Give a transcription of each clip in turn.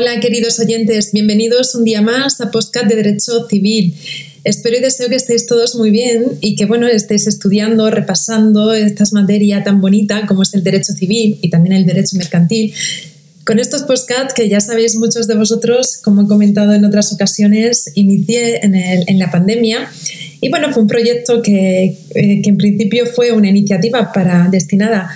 Hola queridos oyentes, bienvenidos un día más a Postcat de Derecho Civil. Espero y deseo que estéis todos muy bien y que bueno, estéis estudiando, repasando esta materia tan bonita como es el derecho civil y también el derecho mercantil. Con estos postcat que ya sabéis muchos de vosotros, como he comentado en otras ocasiones, inicié en, la pandemia y bueno, fue un proyecto que, eh, que en principio fue una iniciativa para, destinada,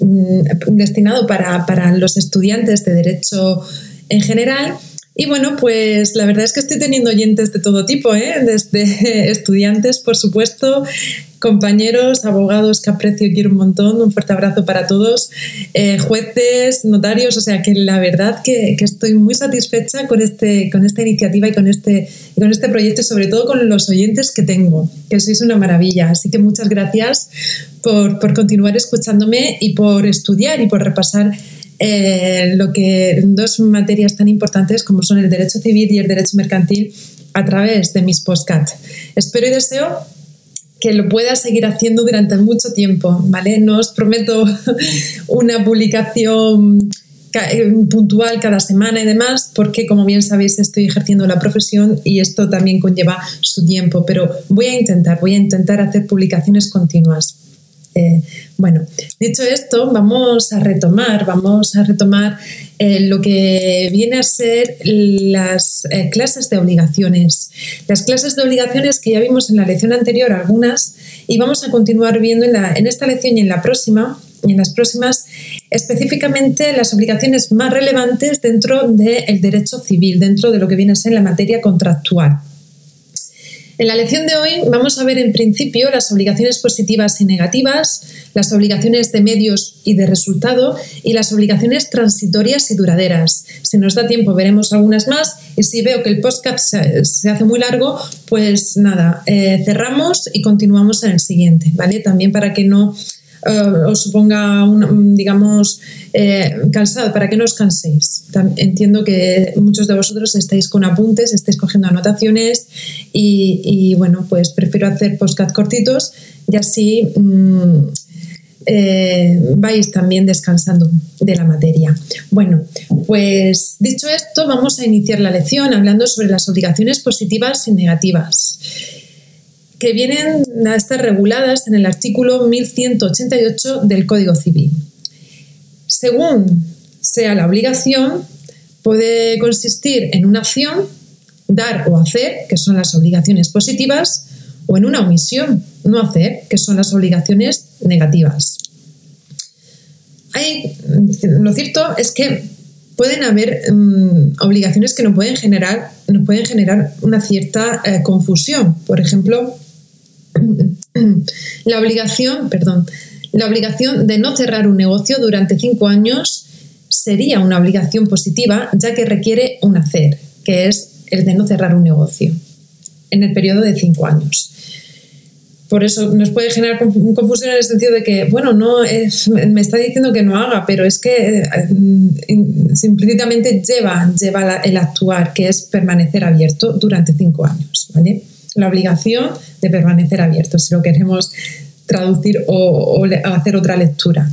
mm, destinado para, para los estudiantes de derecho en general. Y bueno, pues la verdad es que estoy teniendo oyentes de todo tipo, ¿eh? desde estudiantes, por supuesto, compañeros, abogados que aprecio y quiero un montón, un fuerte abrazo para todos, eh, jueces, notarios, o sea que la verdad que, estoy muy satisfecha con, este, con esta iniciativa y con este, con este proyecto y sobre todo con los oyentes que tengo, que sois una maravilla. Así que muchas gracias por, por continuar escuchándome y por estudiar y por repasar eh, lo que dos materias tan importantes como son el derecho civil y el derecho mercantil a través de mis postcards. Espero y deseo que lo pueda seguir haciendo durante mucho tiempo, ¿vale? No os prometo una publicación eh, puntual cada semana y demás, porque como bien sabéis estoy ejerciendo la profesión y esto también conlleva su tiempo, pero voy a intentar, voy a intentar hacer publicaciones continuas. Eh, bueno, dicho esto, vamos a retomar, vamos a retomar eh, lo que viene a ser las eh, clases de obligaciones. Las clases de obligaciones que ya vimos en la lección anterior, algunas, y vamos a continuar viendo en, esta lección y en la próxima, y en las próximas, específicamente las obligaciones más relevantes dentro del derecho civil, dentro de lo que viene a ser la materia contractual. En la lección de hoy vamos a ver en principio las obligaciones positivas y negativas, las obligaciones de medios y de resultado y las obligaciones transitorias y duraderas. Si nos da tiempo veremos algunas más y si veo que el podcast se, hace muy largo, pues nada, eh, cerramos y continuamos en el siguiente, ¿vale? También para que no eh, os suponga, un, digamos, eh, cansado, para que no os canséis. Entiendo que muchos de vosotros estáis con apuntes, estáis cogiendo anotaciones y, bueno, pues prefiero hacer postcat cortitos y así mm, eh, vais también descansando de la materia. Bueno, pues dicho esto, vamos a iniciar la lección hablando sobre las obligaciones positivas y negativas que vienen a estar reguladas en el artículo 1188 del Código Civil. Según sea la obligación, puede consistir en una acción, dar o hacer, que son las obligaciones positivas, o en una omisión, no hacer, que son las obligaciones negativas. lo cierto es que pueden haber mm, obligaciones que nos pueden generar, nos pueden generar una cierta eh, confusión. Por ejemplo, la obligación, perdón, la obligación de no cerrar un negocio durante cinco años sería una obligación positiva, ya que requiere un hacer, que es el de no cerrar un negocio en el periodo de cinco años. Por eso nos puede generar confusión en el sentido de que, bueno, no me está diciendo que no haga, pero es que eh, implícitamente lleva, lleva el actuar, que es permanecer abierto durante cinco años, ¿vale? La obligación de permanecer abierto, si lo queremos traducir o, hacer otra lectura.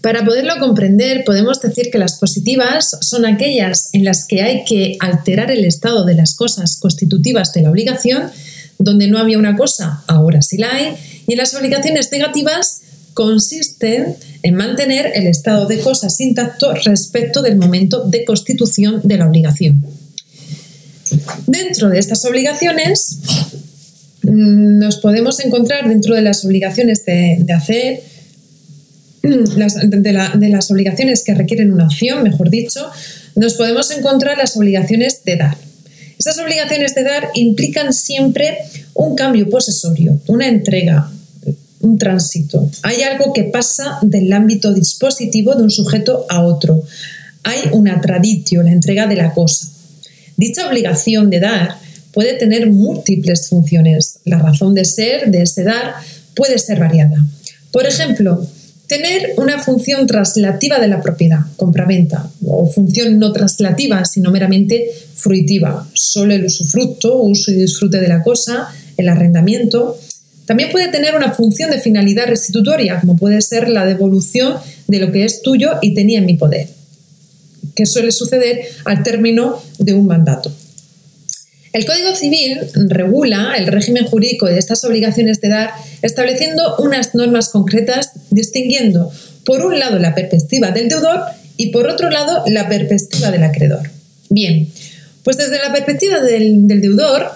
Para poderlo comprender, podemos decir que las positivas son aquellas en las que hay que alterar el estado de las cosas constitutivas de la obligación, donde no había una cosa, ahora sí la hay, y las obligaciones negativas consisten en mantener el estado de cosas intacto respecto del momento de constitución de la obligación. Dentro de estas obligaciones mm, nos podemos encontrar dentro de las obligaciones de, hacer, de, las obligaciones que requieren una opción, mejor dicho, nos podemos encontrar las obligaciones de dar. Esas obligaciones de dar implican siempre un cambio posesorio, una entrega, un tránsito. Hay algo que pasa del ámbito dispositivo de un sujeto a otro. Hay una traditio, la entrega de la cosa. Dicha obligación de dar puede tener múltiples funciones. La razón de ser de ese dar puede ser variada. Por ejemplo, tener una función traslativa de la propiedad, compraventa, o función no traslativa, sino meramente fruitiva, solo el usufructo, uso y disfrute de la cosa, el arrendamiento. También puede tener una función de finalidad restitutoria, como puede ser la devolución de lo que es tuyo y tenía en mi poder que suele suceder al término de un mandato. El Código Civil regula el régimen jurídico de estas obligaciones de dar estableciendo unas normas concretas distinguiendo por un lado la perspectiva del deudor y por otro lado la perspectiva del acreedor. Bien, pues desde la perspectiva del, del deudor,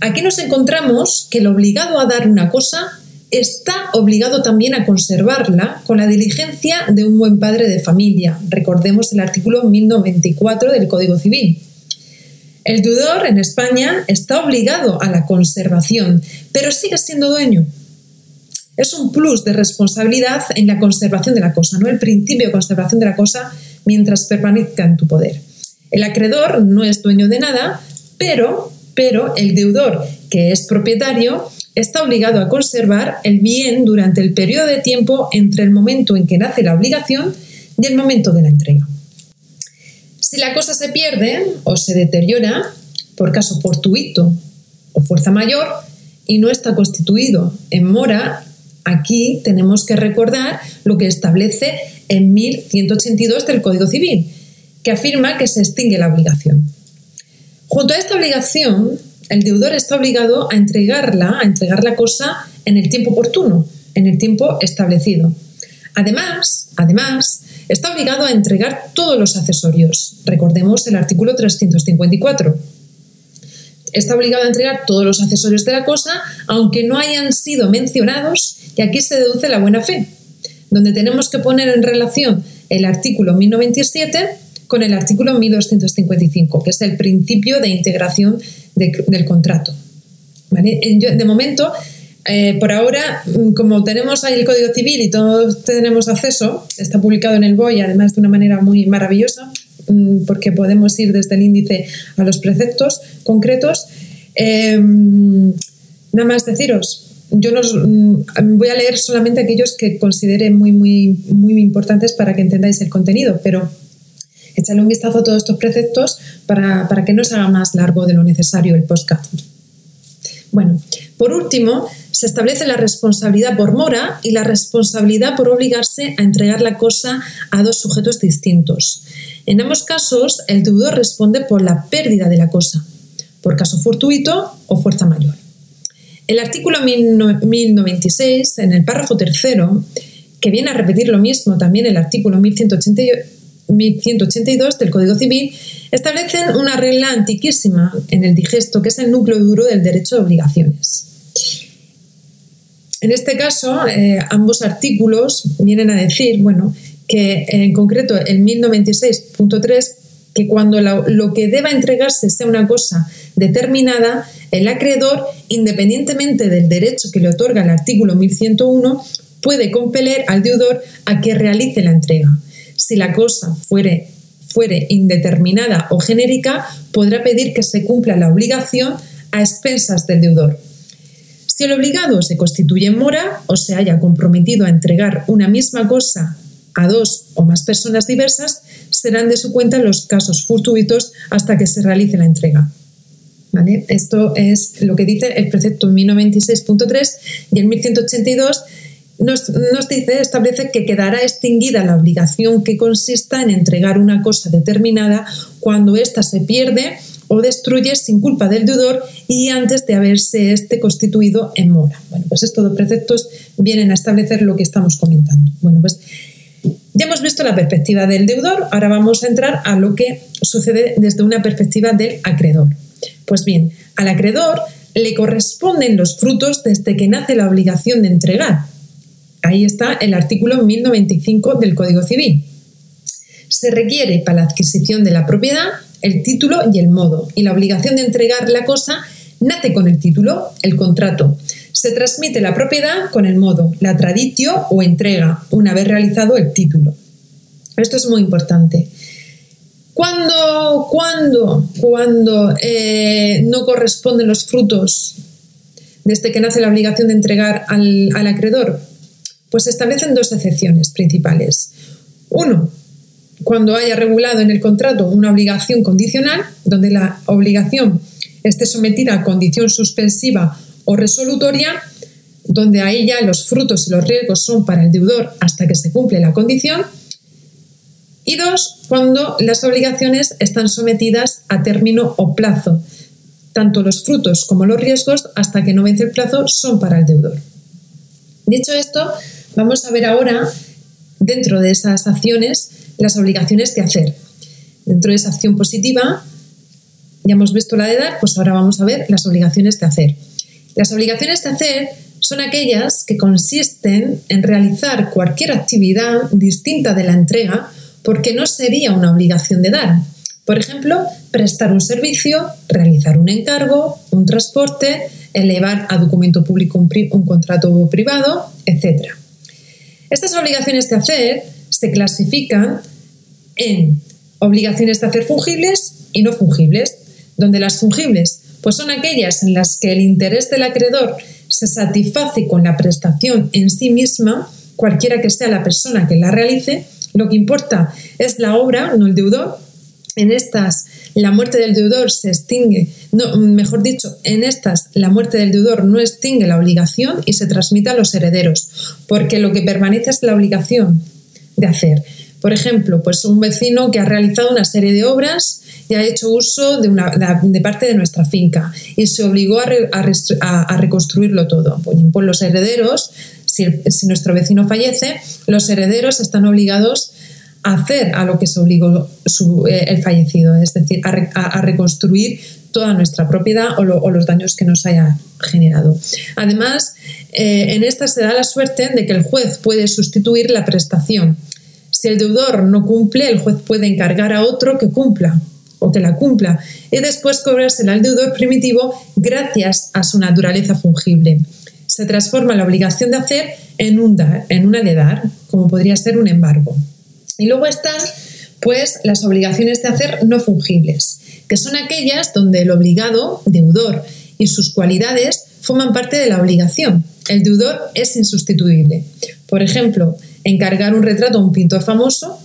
aquí nos encontramos que el obligado a dar una cosa está obligado también a conservarla con la diligencia de un buen padre de familia. Recordemos el artículo 1094 del Código Civil. El deudor en España está obligado a la conservación, pero sigue siendo dueño. Es un plus de responsabilidad en la conservación de la cosa, no el principio de conservación de la cosa mientras permanezca en tu poder. El acreedor no es dueño de nada, pero, pero el deudor, que es propietario, está obligado a conservar el bien durante el periodo de tiempo entre el momento en que nace la obligación y el momento de la entrega. Si la cosa se pierde o se deteriora por caso fortuito o fuerza mayor y no está constituido en mora, aquí tenemos que recordar lo que establece en 1182 del Código Civil, que afirma que se extingue la obligación. Junto a esta obligación, el deudor está obligado a entregarla, a entregar la cosa en el tiempo oportuno, en el tiempo establecido. Además, además, está obligado a entregar todos los accesorios. Recordemos el artículo 354. Está obligado a entregar todos los accesorios de la cosa, aunque no hayan sido mencionados, y aquí se deduce la buena fe, donde tenemos que poner en relación el artículo 1097 con el artículo 1255, que es el principio de integración del contrato. de momento, eh, por ahora, mm, como tenemos ahí el Código Civil y todos tenemos acceso, está publicado en el BOI, además de una manera muy maravillosa, mm, porque podemos ir desde el índice a los preceptos concretos. Em, nada más deciros, yo nos, mm, voy a leer solamente aquellos que considere muy, muy, muy importantes para que entendáis el contenido, pero echadle un vistazo a todos estos preceptos para, para que no se haga más largo de lo necesario el podcast. Bueno, por último, se establece la responsabilidad por mora y la responsabilidad por obligarse a entregar la cosa a dos sujetos distintos. En ambos casos, el deudor responde por la pérdida de la cosa, por caso fortuito o fuerza mayor. El artículo 1096, en el párrafo tercero, que viene a repetir lo mismo también el artículo 1182 del Código Civil, establecen una regla antiquísima en el digesto, que es el núcleo duro del derecho de obligaciones. En este caso, eh, ambos artículos vienen a decir, bueno, que en concreto el 1096.3, que cuando lo que deba entregarse sea una cosa determinada, el acreedor, independientemente del derecho que le otorga el artículo 1101, puede compeler al deudor a que realice la entrega. Si la cosa fuere, fuere indeterminada o genérica, podrá pedir que se cumpla la obligación a expensas del deudor. Si el obligado se constituye en mora o se haya comprometido a entregar una misma cosa a dos o más personas diversas, serán de su cuenta los casos fortuitos hasta que se realice la entrega. ¿Vale? Esto es lo que dice el precepto 1096.3 y el 1182 nos, dice, establece que quedará extinguida la obligación que consista en entregar una cosa determinada cuando ésta se pierde o destruye sin culpa del deudor y antes de haberse este constituido en mora. Bueno, pues estos dos preceptos vienen a establecer lo que estamos comentando. Bueno, pues ya hemos visto la perspectiva del deudor, ahora vamos a entrar a lo que sucede desde una perspectiva del acreedor. Pues bien, al acreedor le corresponden los frutos desde que nace la obligación de entregar. Ahí está el artículo 1095 del Código Civil. Se requiere para la adquisición de la propiedad el título y el modo. Y la obligación de entregar la cosa nace con el título, el contrato. Se transmite la propiedad con el modo, la traditio o entrega, una vez realizado el título. Esto es muy importante. Cuando, eh, no corresponden los frutos desde que nace la obligación de entregar al acreedor, pues se establecen dos excepciones principales. Uno, cuando haya regulado en el contrato una obligación condicional, donde la obligación esté sometida a condición suspensiva o resolutoria, donde ahí ya los frutos y los riesgos son para el deudor hasta que se cumple la condición. Y dos, cuando las obligaciones están sometidas a término o plazo. Tanto los frutos como los riesgos, hasta que no vence el plazo, son para el deudor. Dicho esto, vamos a ver ahora, dentro de esas acciones, las obligaciones que hacer. Dentro de esa acción positiva, ya hemos visto la de dar, pues ahora vamos a ver las obligaciones de hacer. Las obligaciones de hacer son aquellas que consisten en realizar cualquier actividad distinta de la entrega porque no sería una obligación de dar. Por ejemplo, prestar un servicio, realizar un encargo, un transporte, elevar a documento público un, un contrato privado, etc. Estas obligaciones de hacer se clasifican en obligaciones de hacer fungibles y no fungibles, donde las fungibles pues son aquellas en las que el interés del acreedor se satisface con la prestación en sí misma, cualquiera que sea la persona que la realice, lo que importa es la obra, no el deudor. En estas, la muerte del deudor se extingue, no, mejor dicho, en estas, la muerte del deudor no extingue la obligación y se transmite a los herederos, porque lo que permanece es la obligación de hacer. Por ejemplo, pues un vecino que ha realizado una serie de obras y ha hecho uso de, una, de parte de nuestra finca y se obligó a, a, reconstruirlo todo. Pues, pues los herederos, si, si, nuestro vecino fallece, los herederos están obligados a hacer a lo que se obligó eh, el fallecido, es decir, a, reconstruir toda nuestra propiedad o, o, los daños que nos haya generado. Además, eh, en esta se da la suerte de que el juez puede sustituir la prestación. Si el deudor no cumple, el juez puede encargar a otro que cumpla o que la cumpla y después cobrársela al deudor primitivo gracias a su naturaleza fungible. Se transforma la obligación de hacer en, un dar, en una de dar, como podría ser un embargo. Y luego están pues las obligaciones de hacer no fungibles, que son aquellas donde el obligado, deudor y sus cualidades forman parte de la obligación. El deudor es insustituible. Por ejemplo, encargar un retrato a un pintor famoso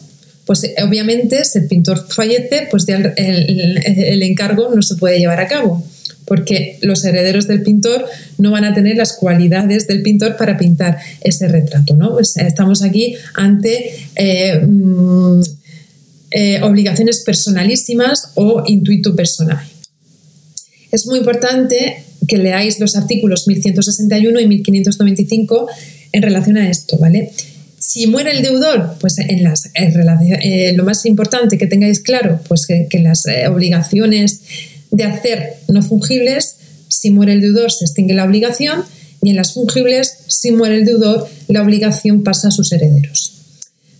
pues eh, obviamente si el pintor fallece, pues ya el, encargo no se puede llevar a cabo, porque los herederos del pintor no van a tener las cualidades del pintor para pintar ese retrato. ¿no? Pues estamos aquí ante eh, mm, eh, obligaciones personalísimas o intuito personal. Es muy importante que leáis los artículos 1161 y 1595 en relación a esto, ¿vale? Si muere el deudor, pues en las eh, lo más importante que tengáis claro, pues que, las eh, obligaciones de hacer no fungibles, si muere el deudor se extingue la obligación y en las fungibles, si muere el deudor, la obligación pasa a sus herederos.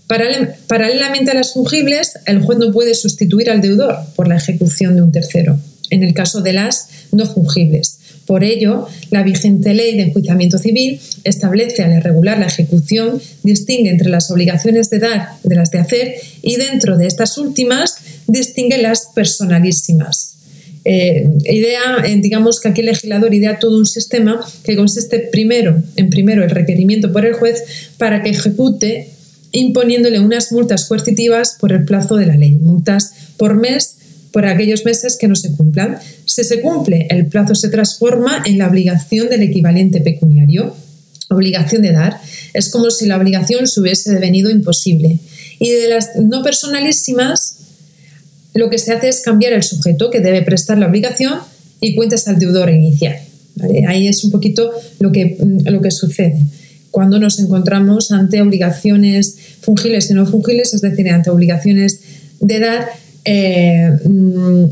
Paralelamente a las fungibles, el juez no puede sustituir al deudor por la ejecución de un tercero, en el caso de las no fungibles. Por ello, la vigente ley de enjuiciamiento civil establece al regular la ejecución, distingue entre las obligaciones de dar de las de hacer y dentro de estas últimas distingue las personalísimas. Eh, idea, eh, digamos que aquí el legislador idea todo un sistema que consiste primero, en primero el requerimiento por el juez para que ejecute imponiéndole unas multas coercitivas por el plazo de la ley, multas por mes por aquellos meses que no se cumplan. Si se cumple, el plazo se transforma en la obligación del equivalente pecuniario. Obligación de dar. Es como si la obligación se hubiese devenido imposible. Y de las no personalísimas, lo que se hace es cambiar el sujeto que debe prestar la obligación y cuentas al deudor inicial. Ahí es un poquito lo que, lo que sucede cuando nos encontramos ante obligaciones fungibles y no fungibles, es decir, ante obligaciones de dar eh, mm,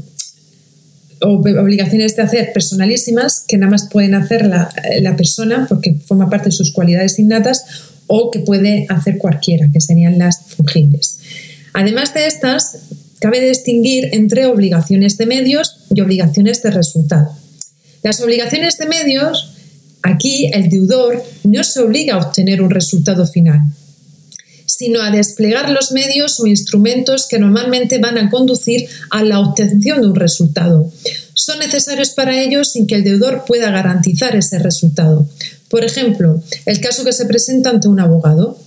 obligaciones de hacer personalísimas que nada más pueden hacer la, persona porque forma parte de sus cualidades innatas o que puede hacer cualquiera, que serían las fungibles. Además de estas, cabe distinguir entre obligaciones de medios y obligaciones de resultado. Las obligaciones de medios, aquí el deudor no se obliga a obtener un resultado final, sino a desplegar los medios o instrumentos que normalmente van a conducir a la obtención de un resultado. Son necesarios para ello sin que el deudor pueda garantizar ese resultado. Por ejemplo, el caso que se presenta ante un abogado.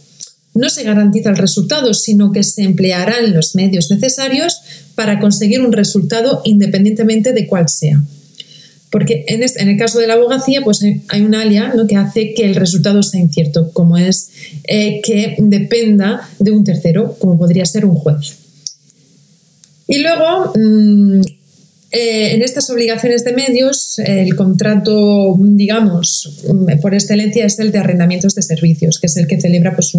No se garantiza el resultado, sino que se emplearán los medios necesarios para conseguir un resultado independientemente de cuál sea. Porque en, el caso de la abogacía, pues hay, un alia que hace que el resultado sea incierto, como es eh, que dependa de un tercero, como podría ser un juez. Y luego, mm, eh, en estas obligaciones de medios, el contrato, digamos, por excelencia es el de arrendamientos de servicios, que es el que celebra pues,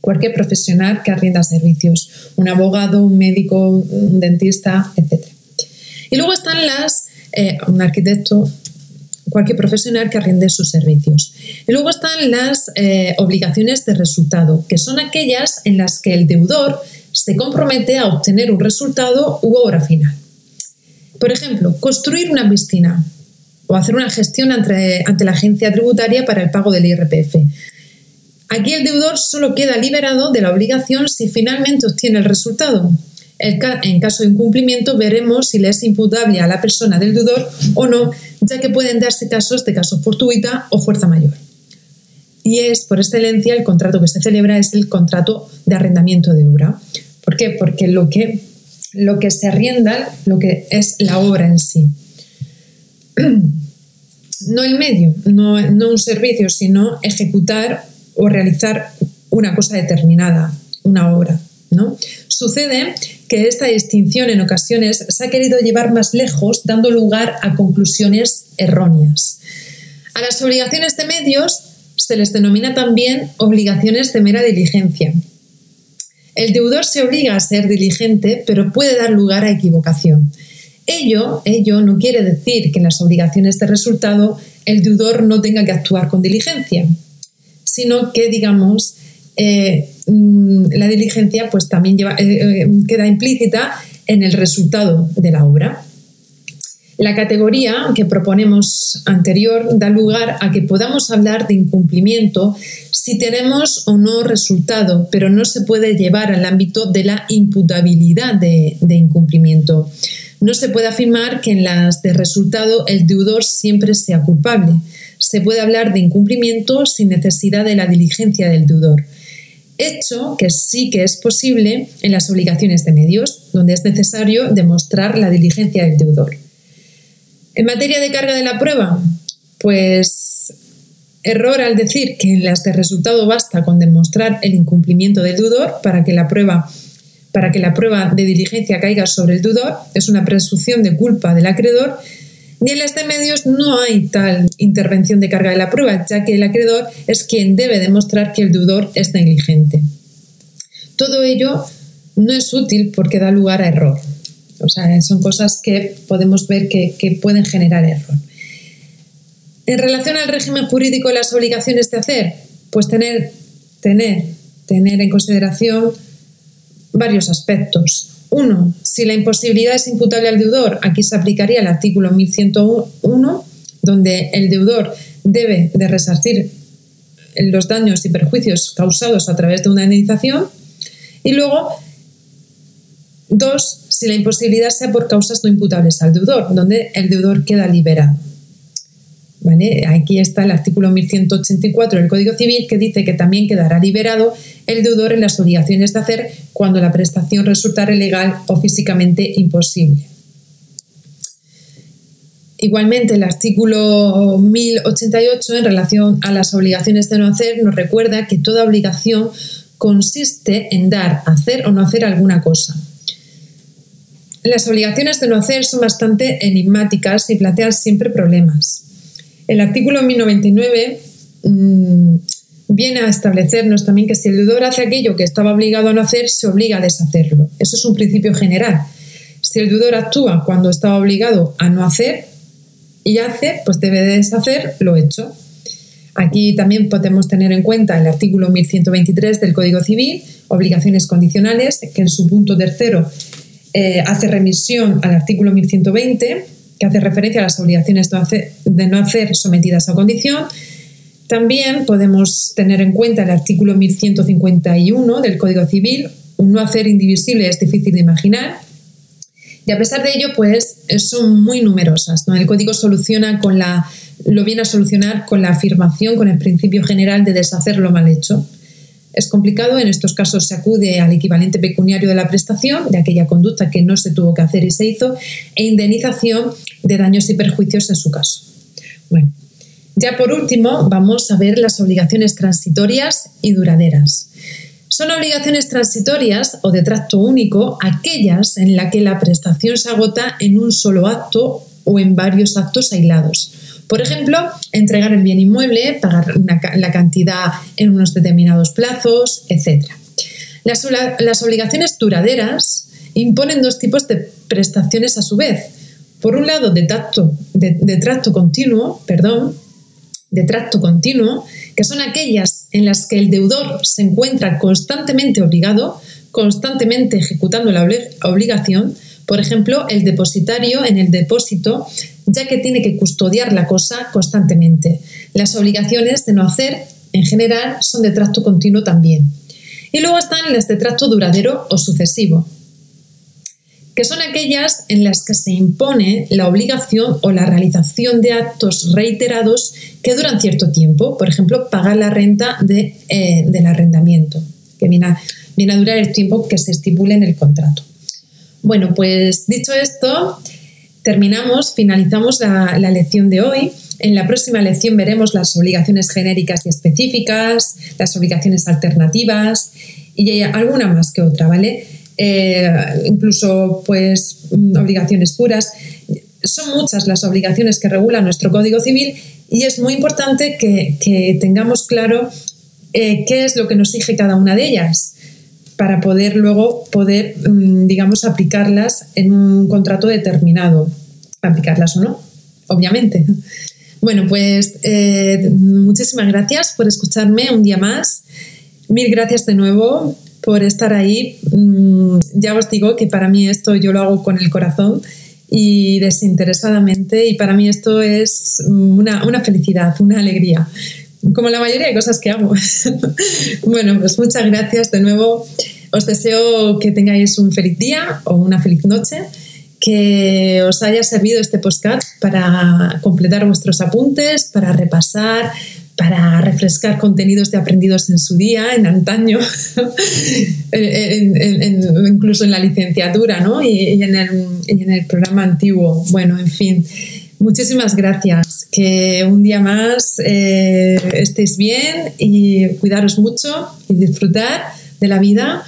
cualquier profesional que arrienda servicios, un abogado, un médico, un dentista, etc. Y luego están las, eh, un arquitecto, cualquier profesional que arriende sus servicios. Y luego están las eh, obligaciones de resultado, que son aquellas en las que el deudor se compromete a obtener un resultado u obra final. Por ejemplo, construir una piscina o hacer una gestión ante, la agencia tributaria para el pago del IRPF. Aquí el deudor solo queda liberado de la obligación si finalmente obtiene el resultado. En caso de incumplimiento veremos si le es imputable a la persona del deudor o no, ya que pueden darse casos de caso fortuita o fuerza mayor. Y es, por excelencia, el contrato que se celebra es el contrato de arrendamiento de obra. ¿Por qué? Porque lo que lo que se arrienda, lo que es la obra en sí. No el medio, no, un servicio, sino ejecutar o realizar una cosa determinada, una obra. ¿no? Sucede que esta distinción en ocasiones se ha querido llevar más lejos, dando lugar a conclusiones erróneas. A las obligaciones de medios se les denomina también obligaciones de mera diligencia, el deudor se obliga a ser diligente, pero puede dar lugar a equivocación. Ello, ello no quiere decir que en las obligaciones de resultado el deudor no tenga que actuar con diligencia, sino que, digamos, eh, mm, la diligencia pues también eh, eh, queda implícita en el resultado de la obra. La categoría que proponemos anterior da lugar a que podamos hablar de incumplimiento si tenemos o no resultado, pero no se puede llevar al ámbito de la imputabilidad de, incumplimiento. No se puede afirmar que en las de resultado el deudor siempre sea culpable. Se puede hablar de incumplimiento sin necesidad de la diligencia del deudor. Hecho que sí que es posible en las obligaciones de medios, donde es necesario demostrar la diligencia del deudor. En materia de carga de la prueba, pues error al decir que en las de resultado basta con demostrar el incumplimiento del deudor para que la prueba para que la prueba de diligencia caiga sobre el deudor, es una presunción de culpa del acreedor, ni en las de medios no hay tal intervención de carga de la prueba, ya que el acreedor es quien debe demostrar que el deudor es negligente. Todo ello no es útil porque da lugar a error. O sea, son cosas que podemos ver que, pueden generar error. En relación al régimen jurídico y las obligaciones de hacer, pues tener, tener, tener en consideración varios aspectos. Uno, si la imposibilidad es imputable al deudor, aquí se aplicaría el artículo 1101, donde el deudor debe de resarcir los daños y perjuicios causados a través de una indemnización. Y luego, dos, si la imposibilidad sea por causas no imputables al deudor, donde el deudor queda liberado. ¿Vale? Aquí está el artículo 1184 del Código Civil que dice que también quedará liberado el deudor en las obligaciones de hacer cuando la prestación resultare legal o físicamente imposible. Igualmente, el artículo 1088 en relación a las obligaciones de no hacer nos recuerda que toda obligación consiste en dar, hacer o no hacer alguna cosa. Las obligaciones de no hacer son bastante enigmáticas y plantean siempre problemas. El artículo 1099 mm, viene a establecernos también que si el deudor hace aquello que estaba obligado a no hacer, se obliga a deshacerlo. Eso es un principio general. Si el deudor actúa cuando estaba obligado a no hacer y hace, pues debe deshacer lo hecho. Aquí también podemos tener en cuenta el artículo 1123 del Código Civil, obligaciones condicionales, que en su punto tercero eh, hace remisión al artículo 1120, que hace referencia a las obligaciones de no hacer sometidas a condición. También podemos tener en cuenta el artículo 1151 del Código Civil, un no hacer indivisible es difícil de imaginar. Y a pesar de ello, pues son muy numerosas. El Código soluciona con la, lo viene a solucionar con la afirmación, con el principio general de deshacer lo mal hecho. Es complicado, en estos casos se acude al equivalente pecuniario de la prestación, de aquella conducta que no se tuvo que hacer y se hizo, e indemnización de daños y perjuicios en su caso. Bueno, ya por último, vamos a ver las obligaciones transitorias y duraderas. Son obligaciones transitorias o de tracto único aquellas en las que la prestación se agota en un solo acto o en varios actos aislados. Por ejemplo, entregar el bien inmueble, pagar la cantidad en unos determinados plazos, etc. Las, obligaciones duraderas imponen dos tipos de prestaciones a su vez. Por un lado, de, tracto continuo, perdón, de tracto continuo, que son aquellas en las que el deudor se encuentra constantemente obligado, constantemente ejecutando la obligación, por ejemplo, el depositario en el depósito, ya que tiene que custodiar la cosa constantemente. Las obligaciones de no hacer, en general, son de tracto continuo también. Y luego están las de tracto duradero o sucesivo, que son aquellas en las que se impone la obligación o la realización de actos reiterados que duran cierto tiempo, por ejemplo, pagar la renta de, eh, del arrendamiento, que viene a durar el tiempo que se estipule en el contrato. Bueno, pues dicho esto, terminamos, finalizamos la, lección de hoy. En la próxima lección veremos las obligaciones genéricas y específicas, las obligaciones alternativas y alguna más que otra, ¿vale? Eh, incluso, pues, obligaciones puras. Son muchas las obligaciones que regula nuestro Código Civil y es muy importante que, tengamos claro eh, qué es lo que nos exige cada una de ellas para poder luego poder, mm, digamos, aplicarlas en un contrato determinado. Aplicarlas o no, obviamente. Bueno, pues eh, muchísimas gracias por escucharme un día más. Mil gracias de nuevo por estar ahí. Mm, ya os digo que para mí esto yo lo hago con el corazón y desinteresadamente y para mí esto es una, una felicidad, una alegría como la mayoría de cosas que hago. bueno, pues muchas gracias de nuevo. Os deseo que tengáis un feliz día o una feliz noche, que os haya servido este podcast para completar vuestros apuntes, para repasar, para refrescar contenidos de aprendidos en su día, en antaño, incluso en la licenciatura ¿no? y, en el, en el programa antiguo. Bueno, en fin. Muchísimas gracias. Que un día más eh, estéis bien y cuidaros mucho y disfrutar de la vida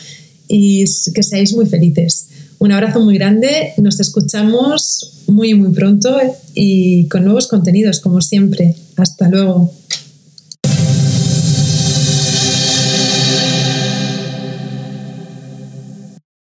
y que seáis muy felices. Un abrazo muy grande. Nos escuchamos muy, muy pronto y con nuevos contenidos, como siempre. Hasta luego.